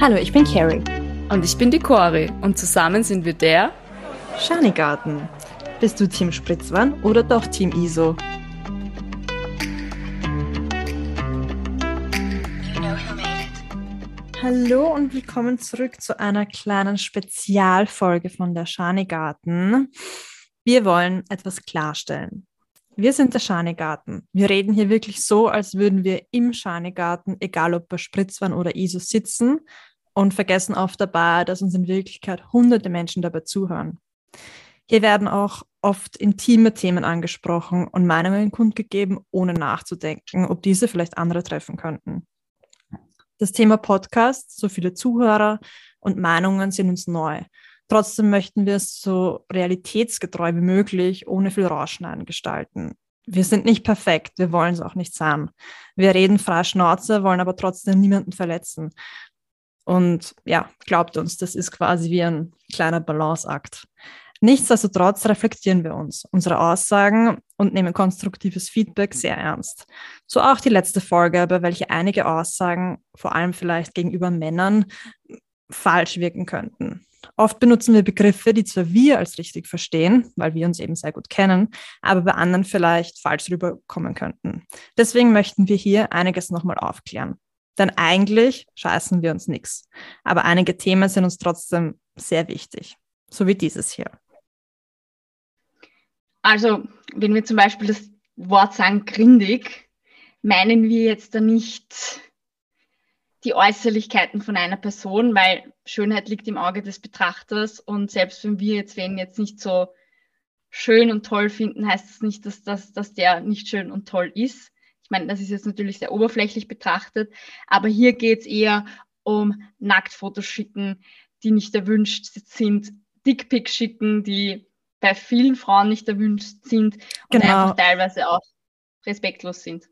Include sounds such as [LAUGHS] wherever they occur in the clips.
Hallo, ich bin Carrie. Und ich bin die Cori und zusammen sind wir der Schanigarten. Bist du Team Spritzwan oder doch Team ISO? Hallo und willkommen zurück zu einer kleinen Spezialfolge von der Schanigarten. Wir wollen etwas klarstellen. Wir sind der Schanigarten. Wir reden hier wirklich so, als würden wir im Schanigarten, egal ob bei Spritzwan oder ISO, sitzen und vergessen oft dabei, dass uns in Wirklichkeit hunderte Menschen dabei zuhören. Hier werden auch oft intime Themen angesprochen und Meinungen kundgegeben, ohne nachzudenken, ob diese vielleicht andere treffen könnten. Das Thema Podcast, so viele Zuhörer und Meinungen sind uns neu. Trotzdem möchten wir es so realitätsgetreu wie möglich, ohne viel Rausschneiden gestalten. Wir sind nicht perfekt, wir wollen es auch nicht sein. Wir reden frei Schnauze, wollen aber trotzdem niemanden verletzen. Und ja, glaubt uns, das ist quasi wie ein kleiner Balanceakt. Nichtsdestotrotz reflektieren wir uns, unsere Aussagen und nehmen konstruktives Feedback sehr ernst. So auch die letzte Folge, bei welcher einige Aussagen, vor allem vielleicht gegenüber Männern, falsch wirken könnten. Oft benutzen wir Begriffe, die zwar wir als richtig verstehen, weil wir uns eben sehr gut kennen, aber bei anderen vielleicht falsch rüberkommen könnten. Deswegen möchten wir hier einiges nochmal aufklären. Denn eigentlich scheißen wir uns nichts. Aber einige Themen sind uns trotzdem sehr wichtig. So wie dieses hier. Also, wenn wir zum Beispiel das Wort sagen, grindig, meinen wir jetzt da nicht die Äußerlichkeiten von einer Person, weil Schönheit liegt im Auge des Betrachters und selbst wenn wir jetzt wen jetzt nicht so schön und toll finden, heißt das nicht, dass, das, dass der nicht schön und toll ist. Ich meine, das ist jetzt natürlich sehr oberflächlich betrachtet, aber hier geht es eher um Nacktfotos schicken, die nicht erwünscht sind, Dickpics schicken, die bei vielen Frauen nicht erwünscht sind und genau. einfach teilweise auch respektlos sind.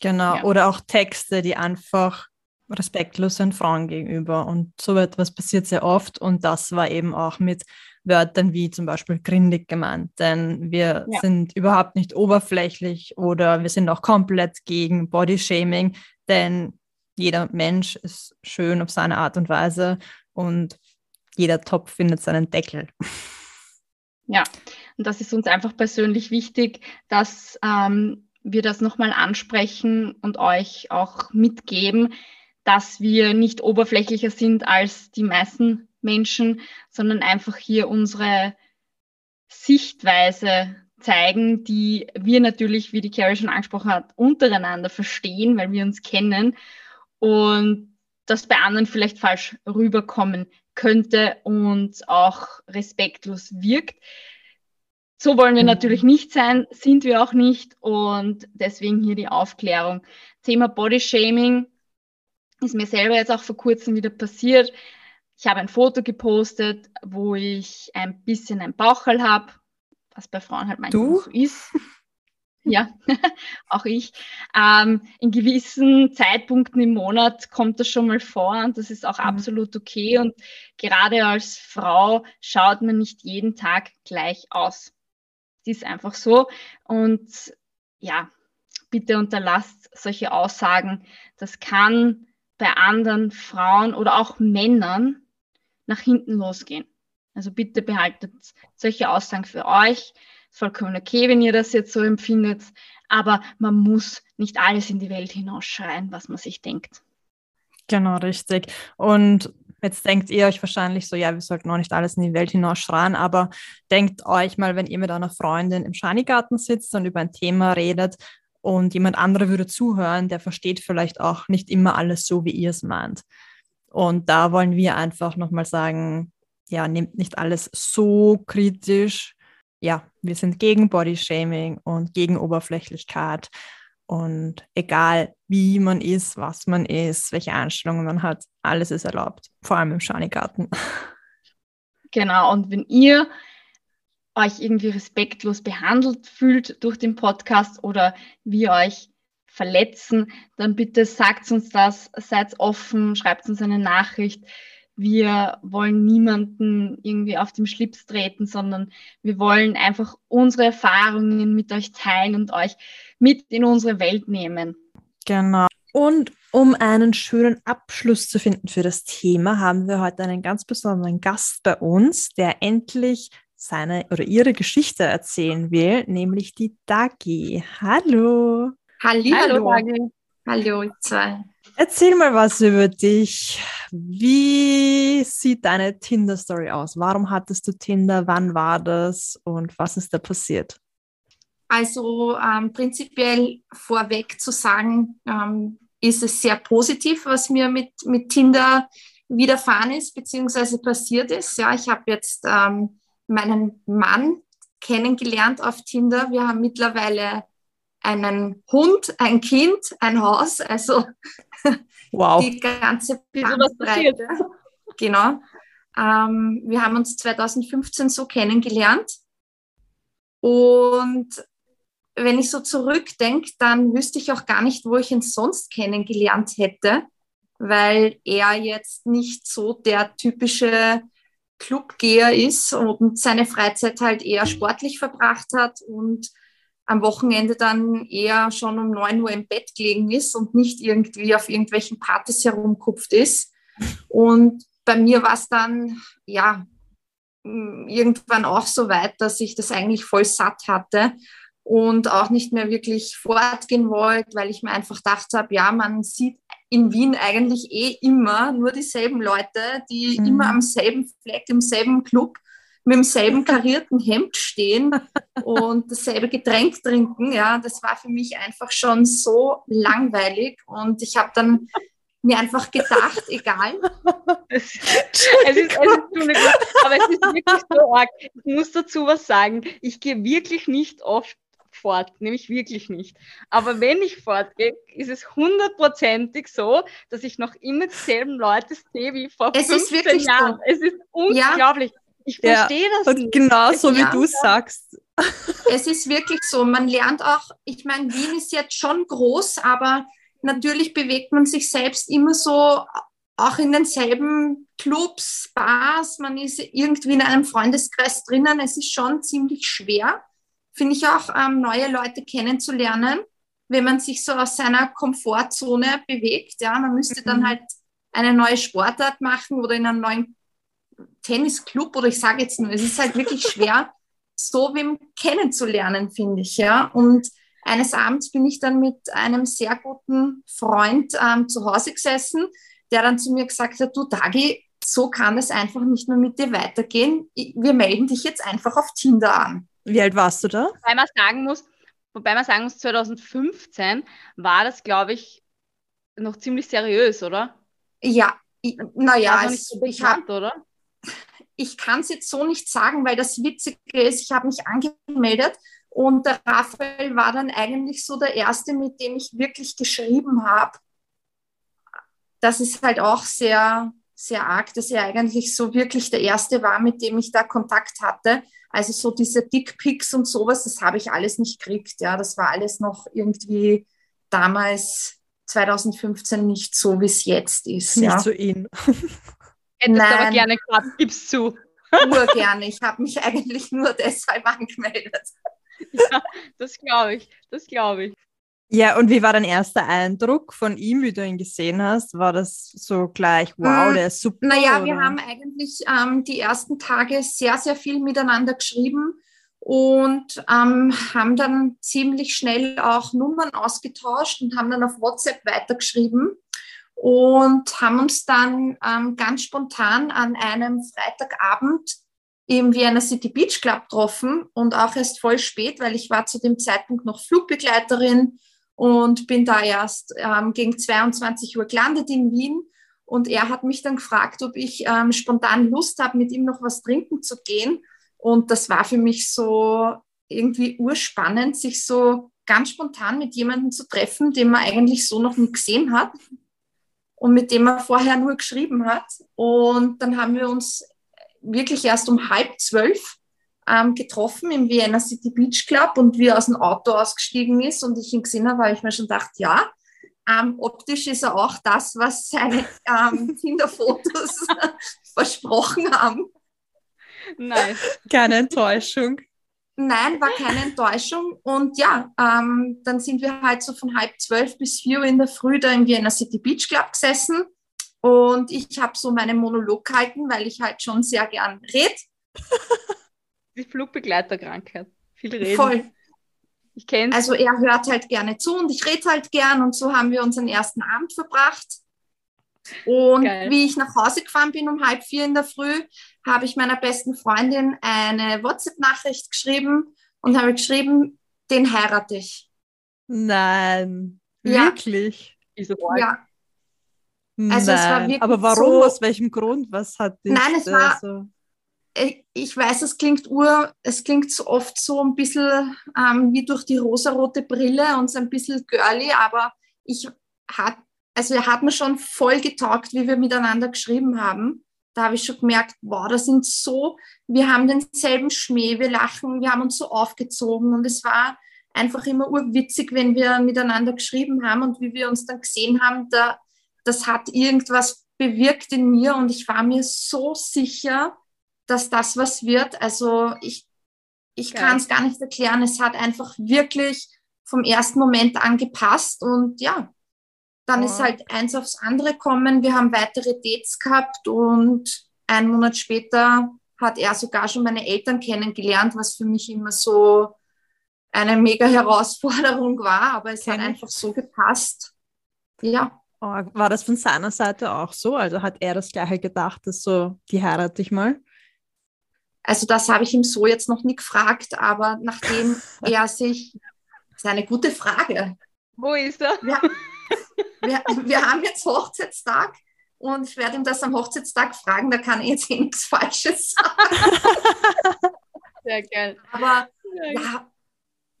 Genau, ja. oder auch Texte, die einfach respektlos sind Frauen gegenüber. Und so etwas passiert sehr oft. Und das war eben auch mit Wörtern wie zum Beispiel grindig gemeint, denn wir ja. sind überhaupt nicht oberflächlich oder wir sind auch komplett gegen Bodyshaming, denn jeder Mensch ist schön auf seine Art und Weise und jeder Topf findet seinen Deckel. [LAUGHS] Ja, und das ist uns einfach persönlich wichtig, dass ähm, wir das nochmal ansprechen und euch auch mitgeben, dass wir nicht oberflächlicher sind als die meisten Menschen, sondern einfach hier unsere Sichtweise zeigen, die wir natürlich, wie die Carrie schon angesprochen hat, untereinander verstehen, weil wir uns kennen und das bei anderen vielleicht falsch rüberkommen könnte und auch respektlos wirkt. So wollen wir mhm. natürlich nicht sein, sind wir auch nicht und deswegen hier die Aufklärung. Thema Body Shaming ist mir selber jetzt auch vor kurzem wieder passiert. Ich habe ein Foto gepostet, wo ich ein bisschen ein Bauchhall habe, was bei Frauen halt manchmal du? so ist. ja, [LAUGHS] auch ich. Ähm, in gewissen Zeitpunkten im Monat kommt das schon mal vor und das ist auch mhm. absolut okay. Und gerade als Frau schaut man nicht jeden Tag gleich aus. Das ist einfach so. Und ja, bitte unterlasst solche Aussagen. Das kann bei anderen Frauen oder auch Männern nach hinten losgehen. Also bitte behaltet solche Aussagen für euch. Vollkommen okay, wenn ihr das jetzt so empfindet, aber man muss nicht alles in die Welt hinausschreien, was man sich denkt. Genau, richtig. Und jetzt denkt ihr euch wahrscheinlich so, ja, wir sollten auch nicht alles in die Welt hinausschreien, aber denkt euch mal, wenn ihr mit einer Freundin im Schanigarten sitzt und über ein Thema redet und jemand anderer würde zuhören, der versteht vielleicht auch nicht immer alles so, wie ihr es meint. Und da wollen wir einfach nochmal sagen, ja, nehmt nicht alles so kritisch. Ja, wir sind gegen Bodyshaming und gegen Oberflächlichkeit. Und egal wie man ist, was man ist, welche Einstellungen man hat, alles ist erlaubt, vor allem im Schanigarten. [LAUGHS] Genau, und wenn ihr euch irgendwie respektlos behandelt fühlt durch den Podcast oder wir euch verletzen, dann bitte sagt uns das, seid offen, schreibt uns eine Nachricht. Wir wollen niemanden irgendwie auf dem Schlips treten, sondern wir wollen einfach unsere Erfahrungen mit euch teilen und euch mit in unsere Welt nehmen. Genau. Und um einen schönen Abschluss zu finden für das Thema, haben wir heute einen ganz besonderen Gast bei uns, der endlich seine oder ihre Geschichte erzählen will, nämlich die Dagi. Hallo. Halli, hallo, hallo. Hallo, ihr zwei. Erzähl mal was über dich. Wie sieht deine Tinder-Story aus? Warum hattest du Tinder? Wann war das? Und was ist da passiert? Also ähm, prinzipiell vorweg zu sagen, ähm, ist es sehr positiv, was mir mit, mit Tinder widerfahren ist, beziehungsweise passiert ist. Ja, ich habe jetzt ähm, meinen Mann kennengelernt auf Tinder. Wir haben mittlerweile einen Hund, ein Kind, ein Haus, also [LAUGHS] wow. die ganze Bandbreite. Genau. Ähm, wir haben uns 2015 so kennengelernt und wenn ich so zurückdenke, dann wüsste ich auch gar nicht, wo ich ihn sonst kennengelernt hätte, weil er jetzt nicht so der typische Clubgeher ist und seine Freizeit halt eher sportlich verbracht hat und am Wochenende dann eher schon um 9 Uhr im Bett gelegen ist und nicht irgendwie auf irgendwelchen Partys herumkupft ist. Und bei mir war es dann, ja, irgendwann auch so weit, dass ich das eigentlich voll satt hatte und auch nicht mehr wirklich fortgehen wollte, weil ich mir einfach gedacht habe, ja, man sieht in Wien eigentlich eh immer nur dieselben Leute, die mhm. immer am selben Fleck, im selben Club mit demselben karierten Hemd stehen [LAUGHS] und dasselbe Getränk trinken. Ja, das war für mich einfach schon so langweilig und ich habe dann mir einfach gedacht, egal. Es, es, ist, es ist, aber es ist wirklich so arg. Ich muss dazu was sagen. Ich gehe wirklich nicht oft fort, nämlich wirklich nicht. Aber wenn ich fortgehe, ist es hundertprozentig so, dass ich noch immer dieselben Leute sehe wie vor es 15 Jahren. So. Es ist unglaublich. Ja. Ich verstehe ja, das nicht. Genau so wie du sagst. [LAUGHS] Es ist wirklich so. Man lernt auch, ich meine, Wien ist jetzt schon groß, aber natürlich bewegt man sich selbst immer so auch in denselben Clubs, Bars, man ist irgendwie in einem Freundeskreis drinnen. Es ist schon ziemlich schwer finde ich auch, ähm, neue Leute kennenzulernen, wenn man sich so aus seiner Komfortzone bewegt. Ja, man müsste dann mhm. halt eine neue Sportart machen oder in einem neuen Tennisclub oder ich sage jetzt nur, es ist halt wirklich schwer, [LAUGHS] so wem kennenzulernen, finde ich. Ja, und eines Abends bin ich dann mit einem sehr guten Freund ähm, zu Hause gesessen, der dann zu mir gesagt hat, du Dagi, so kann es einfach nicht mehr mit dir weitergehen. Wir melden dich jetzt einfach auf Tinder an. Wie alt warst du da? Wobei man sagen muss, wobei man sagen muss, 2015 war das, glaube ich, noch ziemlich seriös, oder? Ja, naja, so ich habe, oder? Ich kann es jetzt so nicht sagen, weil das Witzige ist, ich habe mich angemeldet und der Raphael war dann eigentlich so der Erste, mit dem ich wirklich geschrieben habe. Das ist halt auch sehr, sehr arg, dass er eigentlich so wirklich der Erste war, mit dem ich da Kontakt hatte. Also so diese Dickpics und sowas, das habe ich alles nicht gekriegt. Ja, das war alles noch irgendwie damals 2015 nicht so, wie es jetzt ist. Nicht ja. so in. [LAUGHS] Hättest Nein. aber gerne gehabt, gib's zu. [LAUGHS] Nur [LAUGHS] gerne. Ich habe mich eigentlich nur deshalb angemeldet. Ja, das glaube ich. Das glaube ich. Ja, und wie war dein erster Eindruck von ihm, wie du ihn gesehen hast? War das so gleich, wow, hm, der ist super? Naja, oder? wir haben eigentlich ähm, die ersten Tage sehr, sehr viel miteinander geschrieben und ähm, haben dann ziemlich schnell auch Nummern ausgetauscht und haben dann auf WhatsApp weitergeschrieben und haben uns dann ähm, ganz spontan an einem Freitagabend im Vienna City Beach Club getroffen und auch erst voll spät, weil ich war zu dem Zeitpunkt noch Flugbegleiterin und bin da erst ähm, gegen 22 Uhr gelandet in Wien. Und er hat mich dann gefragt, ob ich ähm, spontan Lust habe, mit ihm noch was trinken zu gehen. Und das war für mich so irgendwie urspannend, sich so ganz spontan mit jemandem zu treffen, den man eigentlich so noch nie gesehen hat und mit dem man vorher nur geschrieben hat. Und dann haben wir uns wirklich erst um halb zwölf ähm, getroffen im Vienna City Beach Club und wie er aus dem Auto ausgestiegen ist und ich ihn gesehen habe, habe ich mir schon gedacht, ja, ähm, optisch ist er auch das, was seine ähm, [LAUGHS] [LAUGHS] Nein, war keine Enttäuschung. Und ja, ähm, dann sind wir halt so von halb zwölf bis vier Uhr in der Früh da im Vienna City Beach Club gesessen. Und ich habe so meinen Monolog gehalten, weil ich halt schon sehr gern rede. [LAUGHS] Die Flugbegleiterkrankheit. Viel reden. Voll. Ich kenne Also er hört halt gerne zu und ich rede halt gern. Und so haben wir unseren ersten Abend verbracht. Und Geil. wie ich nach Hause gefahren bin um halb vier in der Früh, habe ich meiner besten Freundin eine WhatsApp-Nachricht geschrieben und habe geschrieben, den heirate ich. Nein. Ja. Wirklich? Ja, Also es war Nein. wirklich Aber warum? so- Aus welchem Grund? Was hat dich Nein, es war- so? Ich ich weiß, es klingt ur, es klingt so oft so ein bisschen ähm, wie durch die rosarote Brille und so ein bisschen girly, aber ich hat, also hat mir schon voll getaugt, wie wir miteinander geschrieben haben. Da habe ich schon gemerkt, wow, das sind so, wir haben denselben Schmäh, wir lachen, wir haben uns so aufgezogen und es war einfach immer urwitzig, wenn wir miteinander geschrieben haben und wie wir uns dann gesehen haben, da, das hat irgendwas bewirkt in mir und ich war mir so sicher, dass das was wird. Also ich, ich kann es gar nicht erklären. Es hat einfach wirklich vom ersten Moment an gepasst und ja, dann Oh. ist halt eins aufs andere kommen. Wir haben weitere Dates gehabt und einen Monat später hat er sogar schon meine Eltern kennengelernt, was für mich immer so eine mega Herausforderung war, aber es Kenn hat einfach so gepasst. Ja, Oh, war das von seiner Seite auch so? Also hat er das gleiche gedacht, dass so, die heirate ich mal? Also das habe ich ihm so jetzt noch nie gefragt, aber nachdem [LAUGHS] er sich, das ist eine gute Frage. Wo ist er? Wir, wir, wir haben jetzt Hochzeitstag und ich werde ihm das am Hochzeitstag fragen, da kann er jetzt eh nichts Falsches sagen. [LAUGHS] Sehr geil. Aber ja,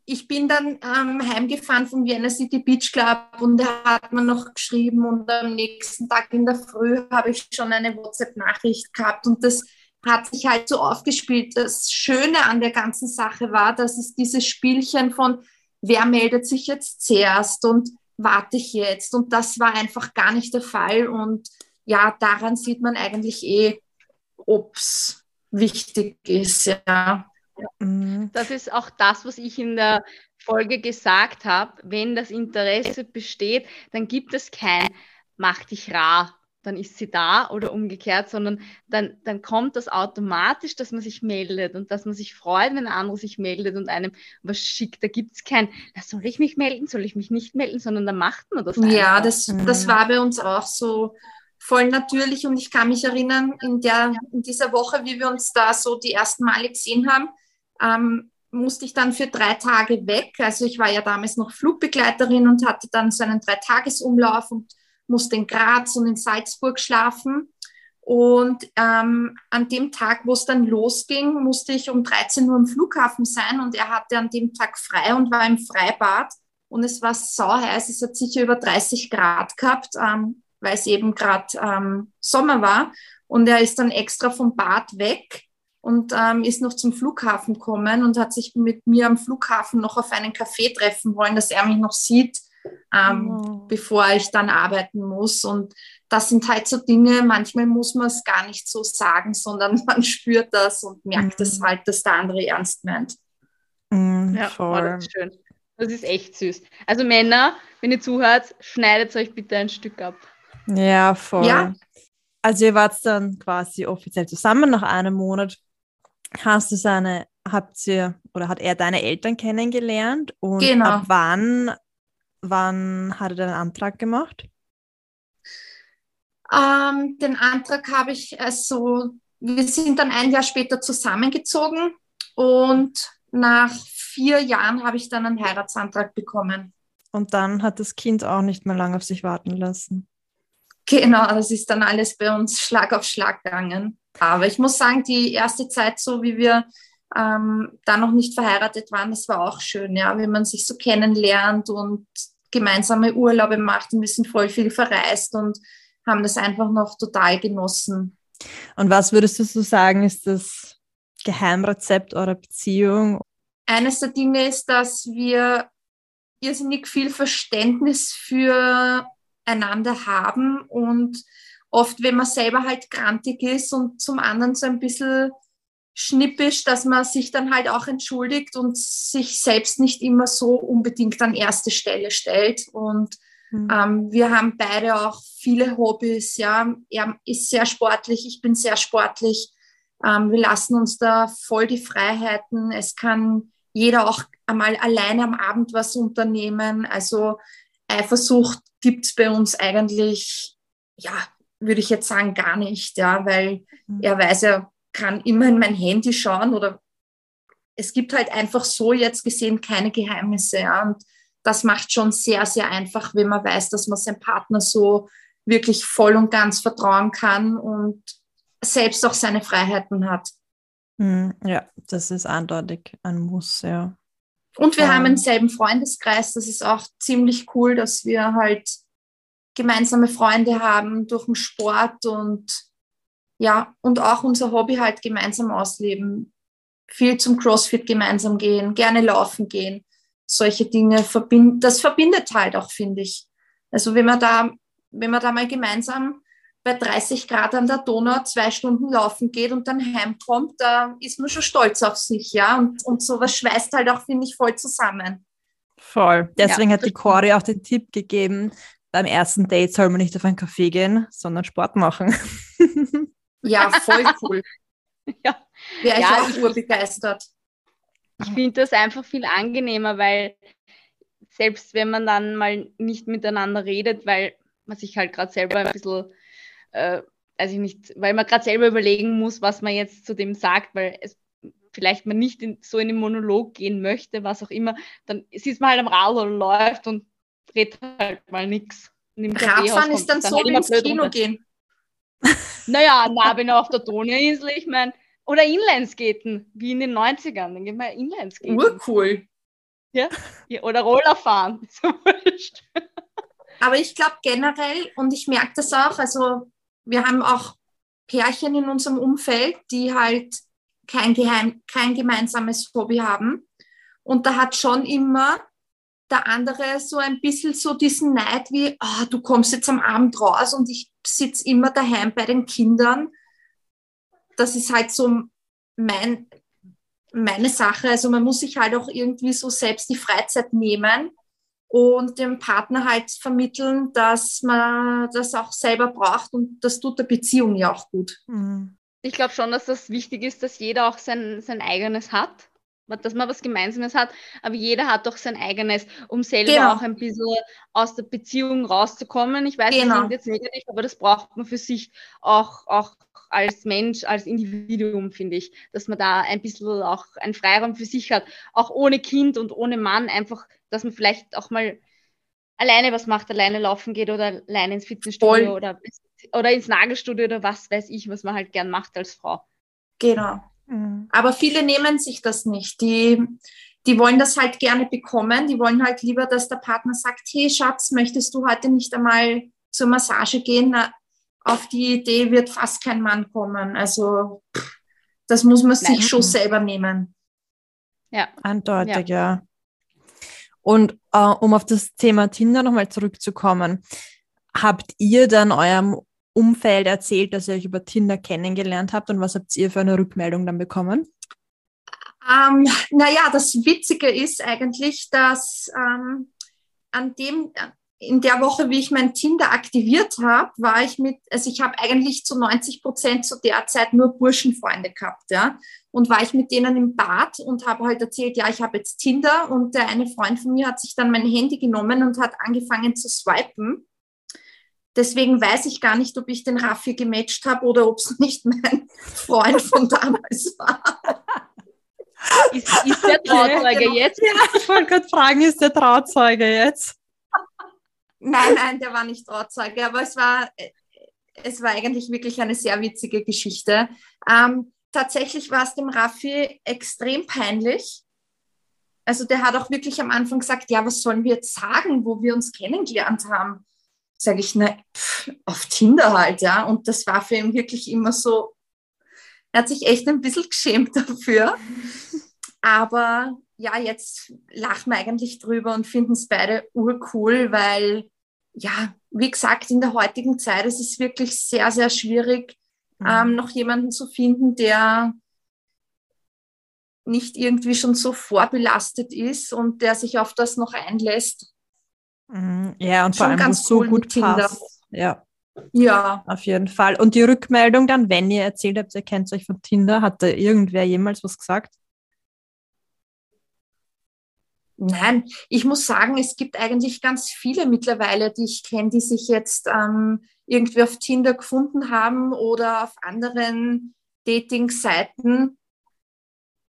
ich bin dann ähm, heimgefahren vom Vienna City Beach Club und er hat mir noch geschrieben und am nächsten Tag in der Früh habe ich schon eine WhatsApp-Nachricht gehabt und das hat sich halt so aufgespielt. Das Schöne an der ganzen Sache war, dass es dieses Spielchen von wer meldet sich jetzt zuerst und warte ich jetzt und das war einfach gar nicht der Fall und ja, daran sieht man eigentlich eh, ob es wichtig ist, ja. Mhm. Das ist auch das, was ich in der Folge gesagt habe. Wenn das Interesse besteht, dann gibt es kein mach dich rar, dann ist sie da oder umgekehrt, sondern dann, dann kommt das automatisch, dass man sich meldet und dass man sich freut, wenn ein anderer sich meldet und einem was schickt. Da gibt es kein, na, soll ich mich melden, soll ich mich nicht melden, sondern da macht man das Ja, einfach. das, das war bei uns auch so voll natürlich und ich kann mich erinnern, in, der, in dieser Woche, wie wir uns da so die ersten Male gesehen haben, ähm, musste ich dann für drei Tage weg. Also ich war ja damals noch Flugbegleiterin und hatte dann so einen Dreitagesumlauf und musste in Graz und in Salzburg schlafen. Und ähm, an dem Tag, wo es dann losging, musste ich um 13 Uhr im Flughafen sein und er hatte an dem Tag frei und war im Freibad. Und es war sau heiß, es hat sicher über 30 Grad gehabt, ähm, weil es eben gerade ähm, Sommer war. Und er ist dann extra vom Bad weg und ähm, ist noch zum Flughafen gekommen und hat sich mit mir am Flughafen noch auf einen Café treffen wollen, dass er mich noch sieht, ähm, Oh. bevor ich dann arbeiten muss. Und das sind halt so Dinge, manchmal muss man es gar nicht so sagen, sondern [LAUGHS] man spürt das und merkt es Mhm. halt, dass der andere ernst meint. Mhm, Ja, oh, voll. das ist schön. Das ist echt süß. Also Männer, wenn ihr zuhört, schneidet euch bitte ein Stück ab. Ja, voll. Ja. Also ihr wart dann quasi offiziell zusammen nach einem Monat. Hast du seine, habt ihr oder hat er deine Eltern kennengelernt? Und Genau. ab wann, wann hat er den Antrag gemacht? Ähm, den Antrag habe ich also, wir sind dann ein Jahr später zusammengezogen und nach vier Jahren habe ich dann einen Heiratsantrag bekommen. Und dann hat das Kind auch nicht mehr lange auf sich warten lassen. Genau, das ist dann alles bei uns [LAUGHS] Schlag auf Schlag gegangen. Aber ich muss sagen, die erste Zeit, so wie wir ähm, da noch nicht verheiratet waren, das war auch schön, ja, wie man sich so kennenlernt und gemeinsame Urlaube macht und wir sind voll viel verreist und haben das einfach noch total genossen. Und was würdest du so sagen, ist das Geheimrezept eurer Beziehung? Eines der Dinge ist, dass wir irrsinnig viel Verständnis für einander haben und oft, wenn man selber halt grantig ist und zum anderen so ein bisschen schnippisch, dass man sich dann halt auch entschuldigt und sich selbst nicht immer so unbedingt an erste Stelle stellt. Und mhm. ähm, wir haben beide auch viele Hobbys. Ja, er ist sehr sportlich, ich bin sehr sportlich. Ähm, wir lassen uns da voll die Freiheiten. Es kann jeder auch einmal alleine am Abend was unternehmen. Also Eifersucht gibt es bei uns eigentlich, ja, würde ich jetzt sagen, gar nicht, ja, weil mhm. er weiß, er kann immer in mein Handy schauen oder es gibt halt einfach so jetzt gesehen keine Geheimnisse, ja, und das macht schon sehr, sehr einfach, wenn man weiß, dass man seinem Partner so wirklich voll und ganz vertrauen kann und selbst auch seine Freiheiten hat. Mhm, ja, das ist eindeutig ein Muss, ja. Und wir ähm. haben denselben Freundeskreis, das ist auch ziemlich cool, dass wir halt gemeinsame Freunde haben durch den Sport und ja, und auch unser Hobby halt gemeinsam ausleben. Viel zum CrossFit gemeinsam gehen, gerne laufen gehen. Solche Dinge verbindet, das verbindet halt auch, finde ich. Also wenn man da, wenn man da mal gemeinsam bei 30 Grad an der Donau zwei Stunden laufen geht und dann heimkommt, da ist man schon stolz auf sich, ja. Und, und sowas schweißt halt auch, finde ich, voll zusammen. Voll. Deswegen ja, hat die Cori auch den Tipp gegeben, beim ersten Date soll man nicht auf einen Kaffee gehen, sondern Sport machen. [LAUGHS] Ja, voll cool. [LAUGHS] ja. Wäre ich ja, auch urbegeistert. Ich finde das einfach viel angenehmer, weil selbst wenn man dann mal nicht miteinander redet, weil man sich halt gerade selber ein bisschen äh, also nicht, weil man gerade selber überlegen muss, was man jetzt zu dem sagt, weil es vielleicht man nicht in, so in den Monolog gehen möchte, was auch immer, dann sitzt man halt am Rad oder läuft und redet halt mal nichts. Radfahren ist dann, dann so halt wie ins Kino runter. gehen. [LAUGHS] Naja, na, wenn auf der Donauinsel, ich meine, oder Inlineskaten, wie in den 90ern, dann gehen wir Inlineskaten. Urcool. Ja? ja oder Rollerfahren, [LAUGHS] so wurscht. Aber ich glaube generell, und ich merke das auch, also wir haben auch Pärchen in unserem Umfeld, die halt kein, geheim, kein gemeinsames Hobby haben. Und da hat schon immer der andere so ein bisschen so diesen Neid wie, oh, du kommst jetzt am Abend raus und ich sitze immer daheim bei den Kindern. Das ist halt so mein, meine Sache. Also man muss sich halt auch irgendwie so selbst die Freizeit nehmen und dem Partner halt vermitteln, dass man das auch selber braucht und das tut der Beziehung ja auch gut. Mhm. Ich glaube schon, dass das wichtig ist, dass jeder auch sein, sein eigenes hat, dass man was Gemeinsames hat, aber jeder hat doch sein eigenes, um selber genau. auch ein bisschen aus der Beziehung rauszukommen. Ich weiß, genau. das klingt jetzt negativ, aber das braucht man für sich auch, auch als Mensch, als Individuum, finde ich, dass man da ein bisschen auch einen Freiraum für sich hat, auch ohne Kind und ohne Mann, einfach, dass man vielleicht auch mal alleine was macht, alleine laufen geht oder alleine ins Fitnessstudio oder, oder ins Nagelstudio oder was weiß ich, was man halt gern macht als Frau. Genau. Mhm. Aber viele nehmen sich das nicht. Die, die wollen das halt gerne bekommen. Die wollen halt lieber, dass der Partner sagt, hey Schatz, möchtest du heute nicht einmal zur Massage gehen? Na, auf die Idee wird fast kein Mann kommen. Also das muss man sich Nein. schon selber nehmen. Ja. Eindeutig, ja. ja. Und äh, um auf das Thema Tinder nochmal zurückzukommen, habt ihr dann eurem Umfeld erzählt, dass ihr euch über Tinder kennengelernt habt und was habt ihr für eine Rückmeldung dann bekommen? Ähm, naja, das Witzige ist eigentlich, dass ähm, an dem, in der Woche, wie ich mein Tinder aktiviert habe, war ich mit, also ich habe eigentlich zu 90 Prozent zu der Zeit nur Burschenfreunde gehabt, ja. Und war ich mit denen im Bad und habe halt erzählt, ja, ich habe jetzt Tinder und der eine Freund von mir hat sich dann mein Handy genommen und hat angefangen zu swipen. Deswegen weiß ich gar nicht, ob ich den Raffi gematcht habe oder ob es [LAUGHS] nicht mein Freund von damals war. Ist, ist der Trauzeuge jetzt? Ja, ich wollte gerade fragen, ist der Trauzeuge jetzt? Nein, nein, der war nicht Trauzeuge, aber es war, es war eigentlich wirklich eine sehr witzige Geschichte. Ähm, tatsächlich war es dem Raffi extrem peinlich. Also der hat auch wirklich am Anfang gesagt, ja, was sollen wir jetzt sagen, wo wir uns kennengelernt haben? Sage ich, na, pff, auf Tinder halt, ja. Und das war für ihn wirklich immer so, er hat sich echt ein bisschen geschämt [LAUGHS] dafür. Aber ja, jetzt lachen wir eigentlich drüber und finden es beide urcool, weil, ja, wie gesagt, in der heutigen Zeit ist es wirklich sehr, sehr schwierig, mhm. ähm, noch jemanden zu finden, der nicht irgendwie schon so vorbelastet ist und der sich auf das noch einlässt. Mhm. Ja, und vor allem, wo es so cool gut mit Tinder. passt. Ja, Ja, auf jeden Fall. Und die Rückmeldung dann, wenn ihr erzählt habt, ihr kennt euch von Tinder, hat da irgendwer jemals was gesagt? nein, ich muss sagen, es gibt eigentlich ganz viele mittlerweile, die ich kenne, die sich jetzt ähm, irgendwie auf Tinder gefunden haben oder auf anderen Dating-Seiten.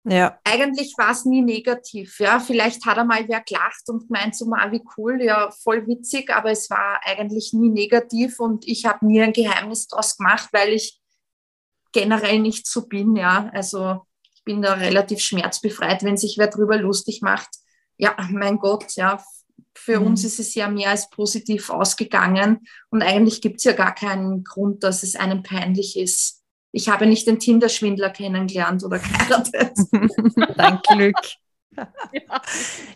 Ja, Eigentlich war es nie negativ. Ja, vielleicht hat er mal wer gelacht und gemeint, so mal wie cool, ja, voll witzig, aber es war eigentlich nie negativ und ich habe nie ein Geheimnis draus gemacht, weil ich generell nicht so bin. Ja, also ich bin da relativ schmerzbefreit, wenn sich wer drüber lustig macht. Ja, mein Gott, ja, für Mhm. uns ist es ja mehr als positiv ausgegangen und eigentlich gibt es ja gar keinen Grund, dass es einem peinlich ist. Ich habe nicht den Tinder-Schwindler kennengelernt oder geheiratet. [LAUGHS] dein Glück.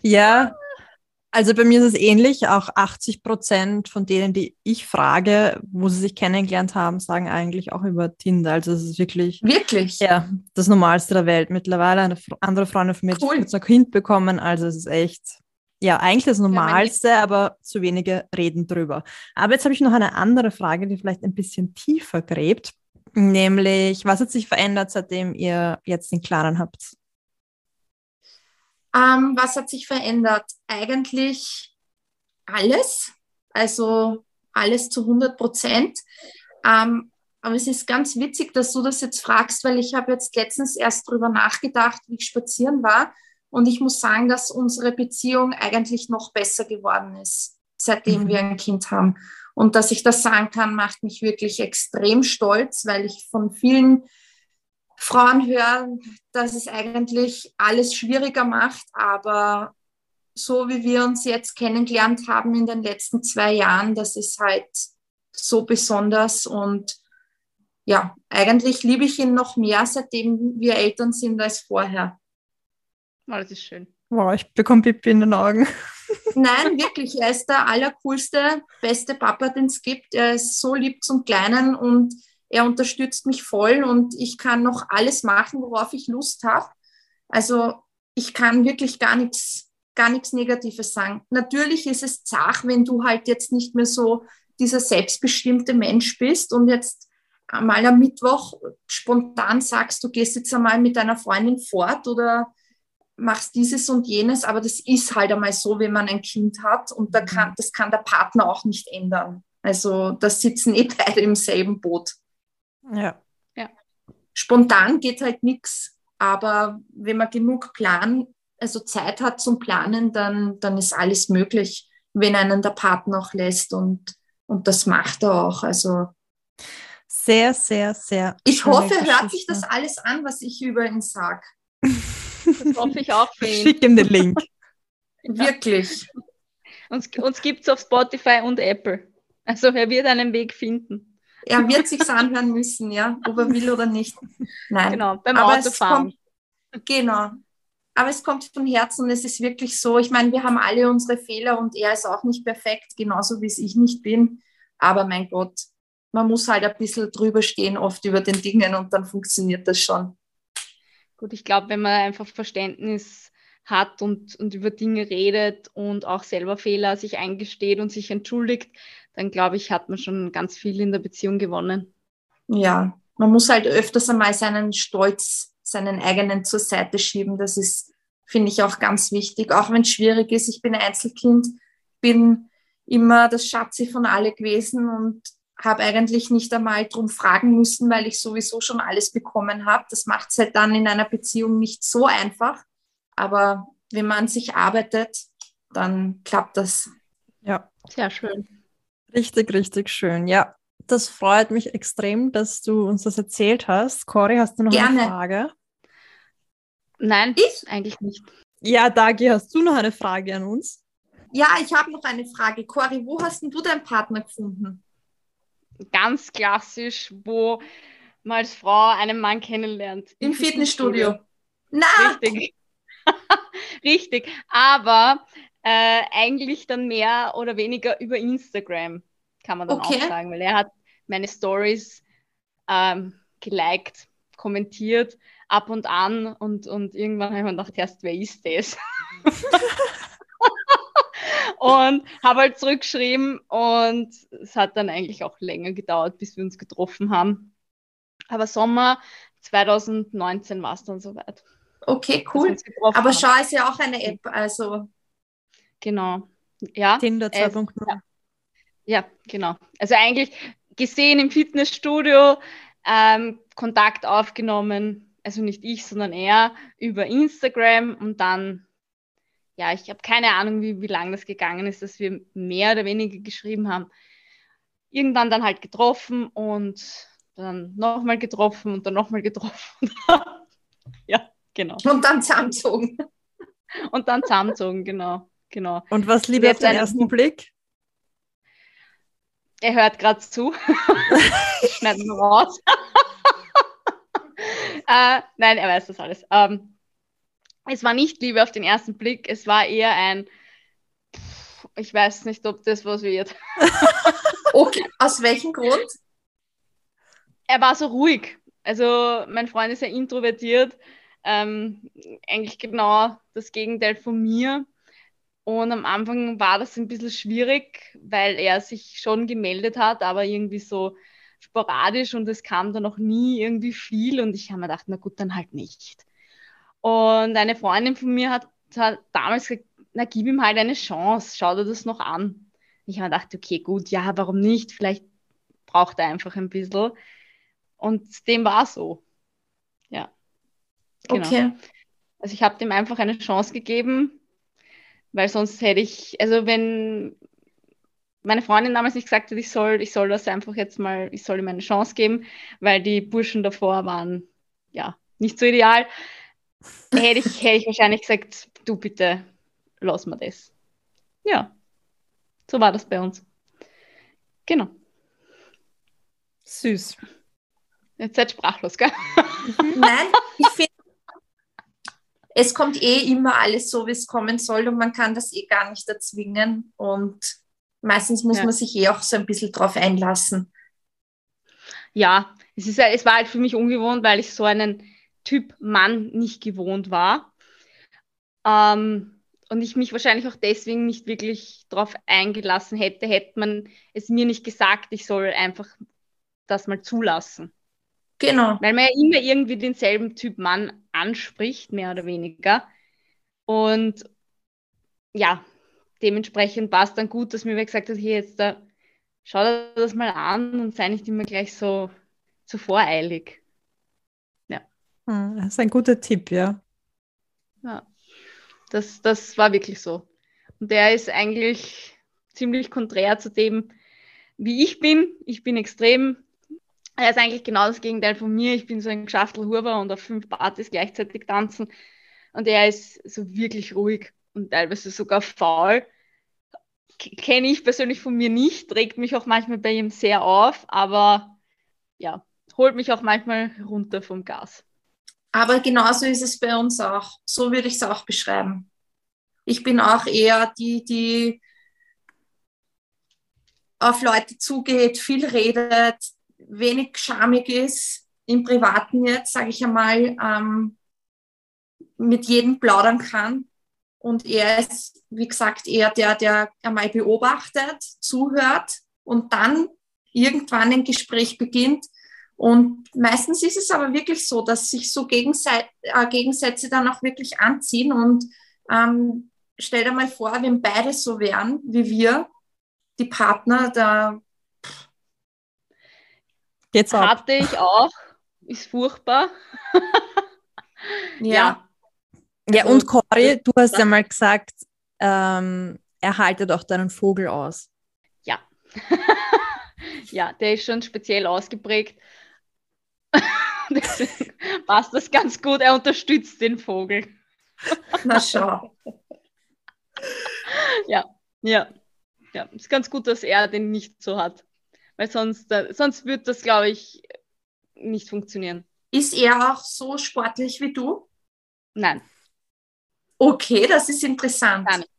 Ja, also bei mir ist es ähnlich. Auch 80 Prozent von denen, die ich frage, wo sie sich kennengelernt haben, sagen eigentlich auch über Tinder. Also es ist wirklich Wirklich? ja, das Normalste der Welt. Mittlerweile eine andere Freundin von mir hat Cool. jetzt ein Kind bekommen. Also es ist echt, ja, eigentlich das Normalste, aber zu wenige reden drüber. Aber jetzt habe ich noch eine andere Frage, die vielleicht ein bisschen tiefer gräbt. Nämlich, was hat sich verändert, seitdem ihr jetzt den Klaren habt? Ähm, was hat sich verändert? Eigentlich alles, also alles zu 100 Prozent. Ähm, aber es ist ganz witzig, dass du das jetzt fragst, weil ich habe jetzt letztens erst drüber nachgedacht, wie ich spazieren war. Und ich muss sagen, dass unsere Beziehung eigentlich noch besser geworden ist, seitdem Mhm. wir ein Kind haben. Und dass ich das sagen kann, macht mich wirklich extrem stolz, weil ich von vielen Frauen höre, dass es eigentlich alles schwieriger macht. Aber so wie wir uns jetzt kennengelernt haben in den letzten zwei Jahren, das ist halt so besonders. Und ja, eigentlich liebe ich ihn noch mehr, seitdem wir Eltern sind, als vorher. Oh, das ist schön. Wow, ich bekomme Pipi in den Augen. [LAUGHS] Nein, wirklich, er ist der allercoolste, beste Papa, den es gibt. Er ist so lieb zum Kleinen und er unterstützt mich voll und ich kann noch alles machen, worauf ich Lust habe. Also ich kann wirklich gar nichts, gar nichts Negatives sagen. Natürlich ist es zach, wenn du halt jetzt nicht mehr so dieser selbstbestimmte Mensch bist und jetzt einmal am Mittwoch spontan sagst, du gehst jetzt einmal mit deiner Freundin fort oder machst dieses und jenes, aber das ist halt einmal so, wenn man ein Kind hat und da kann, das kann der Partner auch nicht ändern. Also da sitzen eh beide im selben Boot. Ja. Spontan geht halt nichts, aber wenn man genug Plan, also Zeit hat zum Planen, dann, dann ist alles möglich, wenn einen der Partner auch lässt und, und das macht er auch. Also Sehr, sehr, sehr. ich hoffe, hört sich das alles an, was ich über ihn sage. Das hoffe ich auch für ihn. Schick ihm den Link. [LAUGHS] Wirklich. Uns, uns gibt es auf Spotify und Apple. Also er wird einen Weg finden. Er wird sich's anhören müssen, ja, ob er will oder nicht. Nein. Genau, beim Aber es Autofahren. kommt, genau. Aber es kommt von Herzen und es ist wirklich so. Ich meine, wir haben alle unsere Fehler und er ist auch nicht perfekt, genauso wie es ich nicht bin. Aber mein Gott, man muss halt ein bisschen drüber stehen, oft über den Dingen und dann funktioniert das schon. Gut, ich glaube, wenn man einfach Verständnis hat und, und über Dinge redet und auch selber Fehler sich eingesteht und sich entschuldigt, dann glaube ich, hat man schon ganz viel in der Beziehung gewonnen. Ja, man muss halt öfters einmal seinen Stolz, seinen eigenen zur Seite schieben. Das ist, finde ich, auch ganz wichtig, auch wenn es schwierig ist. Ich bin Einzelkind, bin immer das Schatzi von alle gewesen und habe eigentlich nicht einmal drum fragen müssen, weil ich sowieso schon alles bekommen habe. Das macht es halt dann in einer Beziehung nicht so einfach. Aber wenn man an sich arbeitet, dann klappt das. Ja, Sehr schön. richtig, richtig schön. Ja, das freut mich extrem, dass du uns das erzählt hast. Cory, hast du noch eine Gerne. Frage? Nein, Ich? eigentlich nicht. Ja, Dagi, hast du noch eine Frage an uns? Ja, ich habe noch eine Frage. Cori, wo hast denn du deinen Partner gefunden? Ganz klassisch, wo man als Frau einen Mann kennenlernt. Im Fitnessstudio. Na, Richtig. [LAUGHS] Richtig. Aber äh, eigentlich dann mehr oder weniger über Instagram, kann man dann Okay. auch sagen, weil er hat meine Stories ähm, geliked, kommentiert, ab und an und, und irgendwann habe ich mir gedacht, erst, wer ist das? [LAUGHS] und habe halt zurückgeschrieben und es hat dann eigentlich auch länger gedauert, bis wir uns getroffen haben. Aber Sommer 2019 war es dann soweit. Okay, cool. Aber Schau ist ja auch eine App, also. Genau. Ja. Tinder 2.0. Ja. ja, genau. Also eigentlich gesehen im Fitnessstudio, ähm, Kontakt aufgenommen, also nicht ich, sondern er über Instagram und dann, ja, ich habe keine Ahnung, wie, wie lange das gegangen ist, dass wir mehr oder weniger geschrieben haben. Irgendwann dann halt getroffen und dann nochmal getroffen und dann nochmal getroffen. [LAUGHS] ja, genau. Und dann zusammenzogen. Und dann zusammenzogen, genau. genau. Und was lieber auf den ersten Blick? Er hört gerade zu. [LAUGHS] Schneiden wir raus. [LAUGHS] äh, nein, er weiß das alles. Ähm, es war nicht Liebe auf den ersten Blick, es war eher ein, ich weiß nicht, ob das was wird. [LAUGHS] okay, aus welchem Grund? Er war so ruhig. Also mein Freund ist ja introvertiert, ähm, eigentlich genau das Gegenteil von mir. Und am Anfang war das ein bisschen schwierig, weil er sich schon gemeldet hat, aber irgendwie so sporadisch und es kam dann noch nie irgendwie viel und ich habe mir gedacht, na gut, dann halt nicht. Und eine Freundin von mir hat, hat damals gesagt, na gib ihm halt eine Chance, schau dir das noch an. Ich habe gedacht, okay, gut, ja, warum nicht? Vielleicht braucht er einfach ein bisschen. Und dem war so. Ja. Genau. Okay. Also ich habe dem einfach eine Chance gegeben weil sonst hätte ich, also wenn meine Freundin damals nicht gesagt hat, ich soll, ich soll das einfach jetzt mal, ich soll ihm eine Chance geben, weil die Burschen davor waren, ja, nicht so ideal, hätte ich, hätte ich wahrscheinlich gesagt, du bitte, lass mal das. Ja, so war das bei uns. Genau. Süß. Jetzt seid sprachlos, gell? Nein, ich finde es kommt eh immer alles so, wie es kommen soll und man kann das eh gar nicht erzwingen und meistens muss ja. man sich eh auch so ein bisschen drauf einlassen. Ja, es, ist, es war halt für mich ungewohnt, weil ich so einen Typ Mann nicht gewohnt war. Ähm, und ich mich wahrscheinlich auch deswegen nicht wirklich darauf eingelassen hätte, hätte man es mir nicht gesagt, ich soll einfach das mal zulassen. Genau. Weil man ja immer irgendwie denselben Typ Mann anspricht, mehr oder weniger. Und ja, dementsprechend war es dann gut, dass mir wer gesagt hat, hier jetzt da, schau dir das mal an und sei nicht immer gleich so, so voreilig. Ja. Hm, das ist ein guter Tipp, ja. Ja, das, das war wirklich so. Und der ist eigentlich ziemlich konträr zu dem, wie ich bin. Ich bin extrem er ist eigentlich genau das Gegenteil von mir. Ich bin so ein Geschaftelhuber und auf fünf Partys gleichzeitig tanzen. Und er ist so wirklich ruhig und teilweise sogar faul. Kenne ich persönlich von mir nicht, trägt mich auch manchmal bei ihm sehr auf, aber ja, holt mich auch manchmal runter vom Gas. Aber genauso ist es bei uns auch. So würde ich es auch beschreiben. Ich bin auch eher die, die auf Leute zugeht, viel redet, wenig schamig ist, im Privaten jetzt, sage ich einmal, ähm, mit jedem plaudern kann. Und er ist, wie gesagt, eher der, der einmal beobachtet, zuhört und dann irgendwann ein Gespräch beginnt. Und meistens ist es aber wirklich so, dass sich so Gegense äh, Gegensätze dann auch wirklich anziehen. Und ähm, stell dir mal vor, wenn beide so wären wie wir, die Partner, da Geht's ab. Hatte ich auch. Ist furchtbar. [LAUGHS] ja. Ja, also, und Cory, du hast ja mal gesagt, ähm, er haltet auch deinen Vogel aus. Ja. [LAUGHS] ja, der ist schon speziell ausgeprägt. [LAUGHS] Deswegen passt das ganz gut. Er unterstützt den Vogel. [LAUGHS] Na schau. [LAUGHS] ja, ja. Ja, ist ganz gut, dass er den nicht so hat. Weil sonst, äh, sonst wird das, glaube ich, nicht funktionieren. Ist er auch so sportlich wie du? Nein. Okay, das ist interessant. Gar nicht.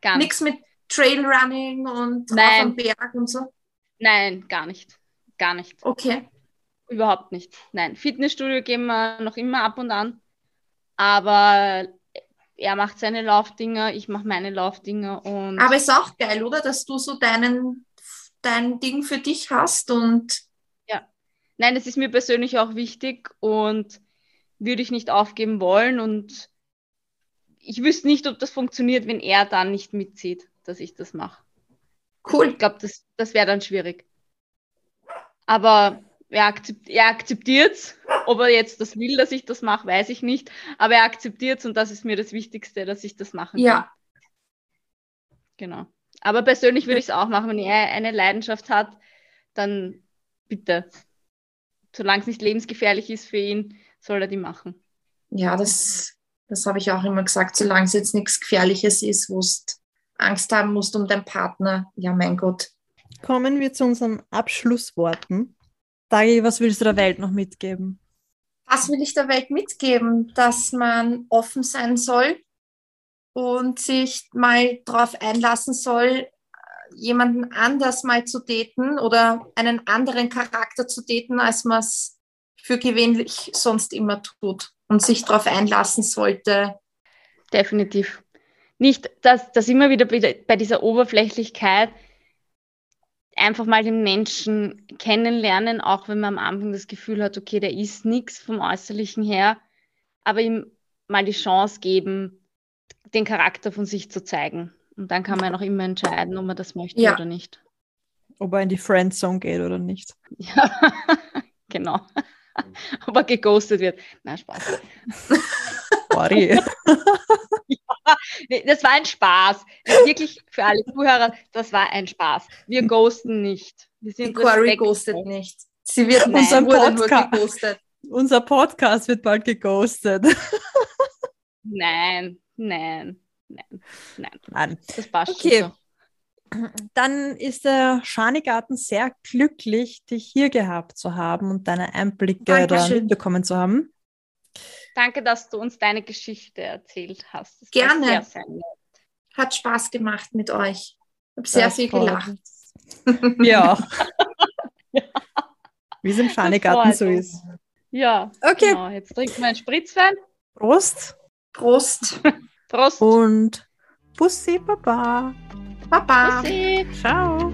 Gar nicht. Nichts mit Trailrunning und Nein. auf dem Berg und so? Nein, gar nicht. Gar nicht. Okay. Überhaupt nicht. Nein, Fitnessstudio gehen wir noch immer ab und an. Aber er macht seine Laufdinger, ich mache meine Laufdinger und. Aber ist auch geil, oder? Dass du so deinen, dein Ding für dich hast und. Ja. Nein, das ist mir persönlich auch wichtig und würde ich nicht aufgeben wollen. Und ich wüsste nicht, ob das funktioniert, wenn er dann nicht mitzieht, dass ich das mache. Cool. Ich glaube, das, das wäre dann schwierig. Aber er, akzept, er akzeptiert es. Ob er jetzt das will, dass ich das mache, weiß ich nicht. Aber er akzeptiert es und das ist mir das Wichtigste, dass ich das machen Ja. kann. Genau. Aber persönlich würde ich es auch machen. Wenn er eine Leidenschaft hat, dann bitte. Solange es nicht lebensgefährlich ist für ihn, soll er die machen. Ja, das, das habe ich auch immer gesagt, solange es jetzt nichts Gefährliches ist, wo du Angst haben musst um deinen Partner. Ja, mein Gott. Kommen wir zu unseren Abschlussworten. Dagi, was willst du der Welt noch mitgeben? Was will ich der Welt mitgeben? Dass man offen sein soll und sich mal darauf einlassen soll, jemanden anders mal zu daten oder einen anderen Charakter zu daten, als man es für gewöhnlich sonst immer tut und sich darauf einlassen sollte. Definitiv. Nicht, dass, dass immer wieder bei bei dieser Oberflächlichkeit einfach mal den Menschen kennenlernen, auch wenn man am Anfang das Gefühl hat, okay, der ist nichts vom Äußerlichen her, aber ihm mal die Chance geben, den Charakter von sich zu zeigen. Und dann kann man auch immer entscheiden, ob man das möchte Ja. oder nicht. Ob er in die Friendzone geht oder nicht. Ja, [LAUGHS] genau. [LAUGHS] Ob er geghostet wird. Na, Spaß. Sorry. [LAUGHS] [LAUGHS] Nee, Das war ein Spaß. Wirklich für alle Zuhörer, das war ein Spaß. Wir ghosten nicht. Wir Die sind Quarry respektvoll. ghostet nicht. Sie wird Nein. nur Podcast. geghostet. Unser Podcast wird bald geghostet. [LAUGHS] Nein, nein, nein, nein. Nein. Das passt Okay. schon so. Dann ist der Schanigarten sehr glücklich, dich hier gehabt zu haben und deine Einblicke mitbekommen zu haben. Danke, dass du uns deine Geschichte erzählt hast. Das Gerne. Sehr, sehr. Hat Spaß gemacht mit euch. Ich habe sehr viel gelacht. [LAUGHS] Ja. Wie es im Schanigarten so ist. Ja, Okay. genau. Jetzt trinken wir einen Spritzwein. Prost Prost. [LAUGHS] Prost. und Bussi Baba. Baba. Bussi. Ciao.